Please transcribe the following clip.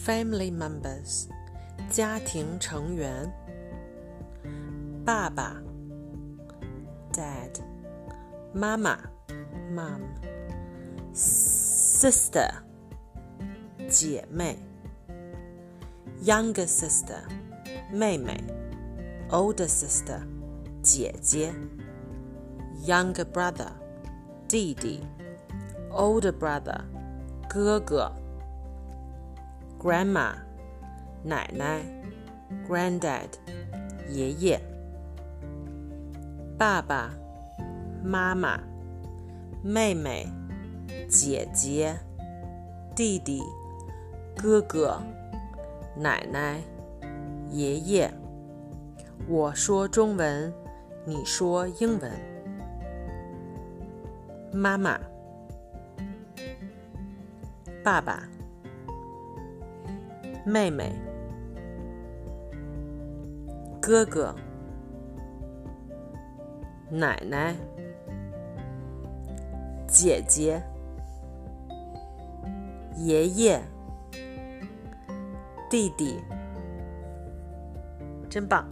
family members 家庭成员，爸爸 dad，妈妈 mom。sister 姐妹，younger sister 妹妹，older sister 姐姐，younger brother 弟弟，older brother 哥哥 ，grandma 奶奶，granddad 爷爷，爸爸妈妈妹妹。姐姐、弟弟、哥哥、奶奶、爷爷。我说中文，你说英文。妈妈、爸爸、妹妹、哥哥、奶奶、姐姐。爷爷，弟弟，真棒。